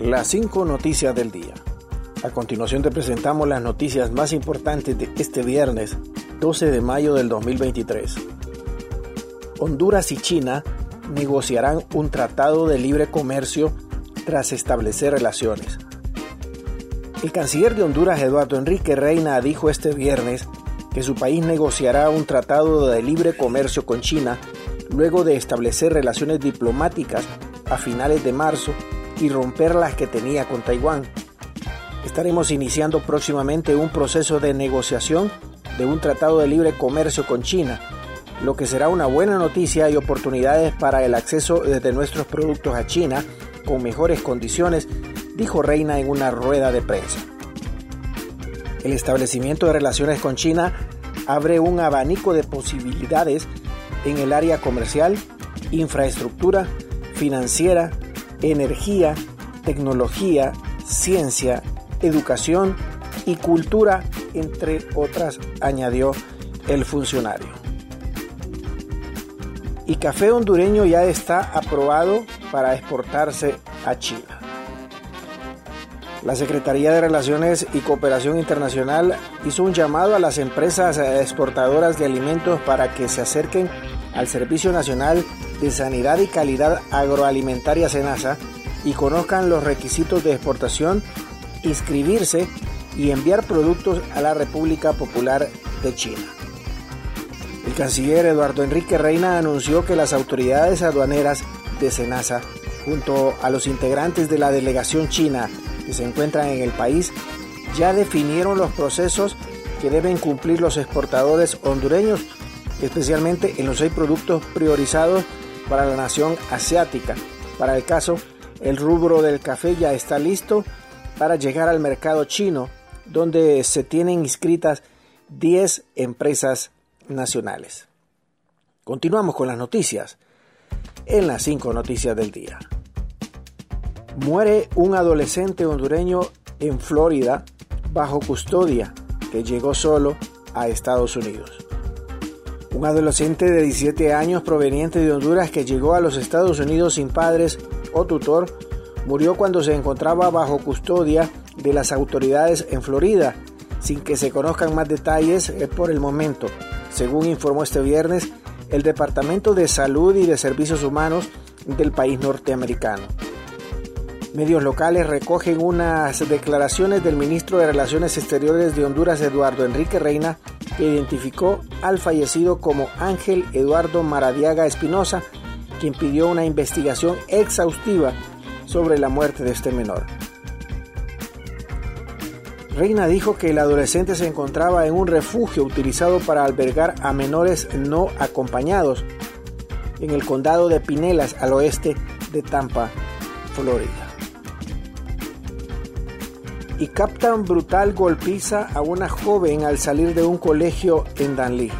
las 5 noticias del día. A continuación te presentamos las noticias más importantes de este viernes 12 de mayo del 2023. Honduras y China negociarán un tratado de libre comercio tras establecer relaciones. El canciller de Honduras, Eduardo Enrique Reina, dijo este viernes que su país negociará un tratado de libre comercio con China luego de establecer relaciones diplomáticas a finales de marzo y romper las que tenía con Taiwán. Estaremos iniciando próximamente un proceso de negociación de un tratado de libre comercio con China, lo que será una buena noticia y oportunidades para el acceso de nuestros productos a China con mejores condiciones, dijo Reina en una rueda de prensa. El establecimiento de relaciones con China abre un abanico de posibilidades en el área comercial, infraestructura, financiera, energía, tecnología, ciencia, educación y cultura, entre otras, añadió el funcionario. Y café hondureño ya está aprobado para exportarse a China. La Secretaría de Relaciones y Cooperación Internacional hizo un llamado a las empresas exportadoras de alimentos para que se acerquen al Servicio Nacional de Sanidad y Calidad Agroalimentaria SENASA y conozcan los requisitos de exportación, inscribirse y enviar productos a la República Popular de China. El canciller Eduardo Enrique Reina anunció que las autoridades aduaneras de SENASA, junto a los integrantes de la delegación china que se encuentran en el país, ya definieron los procesos que deben cumplir los exportadores hondureños, especialmente en los seis productos priorizados para la nación asiática. Para el caso, el rubro del café ya está listo para llegar al mercado chino, donde se tienen inscritas 10 empresas nacionales. Continuamos con las noticias en las 5 noticias del día. Muere un adolescente hondureño en Florida bajo custodia que llegó solo a Estados Unidos. Un adolescente de 17 años proveniente de Honduras que llegó a los Estados Unidos sin padres o tutor murió cuando se encontraba bajo custodia de las autoridades en Florida, sin que se conozcan más detalles por el momento. Según informó este viernes el Departamento de Salud y de Servicios Humanos del país norteamericano. Medios locales recogen unas declaraciones del ministro de Relaciones Exteriores de Honduras, Eduardo Enrique Reina, identificó al fallecido como Ángel Eduardo Maradiaga Espinosa, quien pidió una investigación exhaustiva sobre la muerte de este menor. Reina dijo que el adolescente se encontraba en un refugio utilizado para albergar a menores no acompañados en el condado de Pinelas al oeste de Tampa, Florida y captan brutal golpiza a una joven al salir de un colegio en Danlí.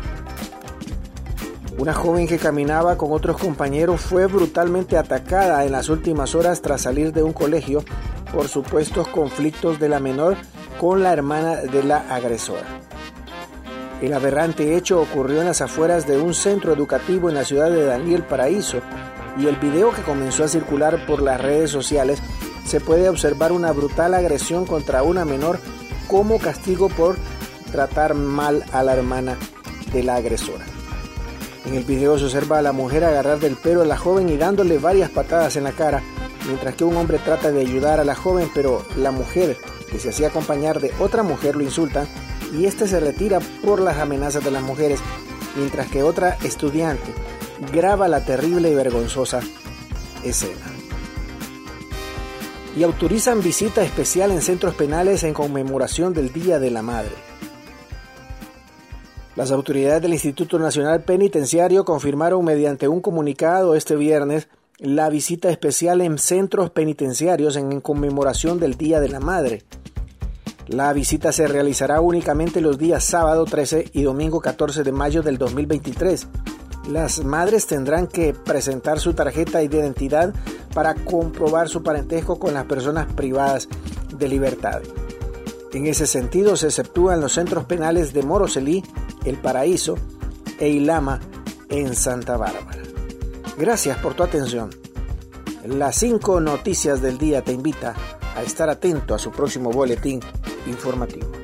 Una joven que caminaba con otros compañeros fue brutalmente atacada en las últimas horas tras salir de un colegio por supuestos conflictos de la menor con la hermana de la agresora. El aberrante hecho ocurrió en las afueras de un centro educativo en la ciudad de Daniel Paraíso y el video que comenzó a circular por las redes sociales se puede observar una brutal agresión contra una menor como castigo por tratar mal a la hermana de la agresora. En el video se observa a la mujer agarrar del pelo a la joven y dándole varias patadas en la cara, mientras que un hombre trata de ayudar a la joven, pero la mujer, que se hacía acompañar de otra mujer, lo insulta y este se retira por las amenazas de las mujeres, mientras que otra estudiante graba la terrible y vergonzosa escena y autorizan visita especial en centros penales en conmemoración del Día de la Madre. Las autoridades del Instituto Nacional Penitenciario confirmaron mediante un comunicado este viernes la visita especial en centros penitenciarios en conmemoración del Día de la Madre. La visita se realizará únicamente los días sábado 13 y domingo 14 de mayo del 2023 las madres tendrán que presentar su tarjeta de identidad para comprobar su parentesco con las personas privadas de libertad. En ese sentido, se exceptúan los centros penales de Moroselí, El Paraíso e Ilama en Santa Bárbara. Gracias por tu atención. Las cinco noticias del día te invita a estar atento a su próximo boletín informativo.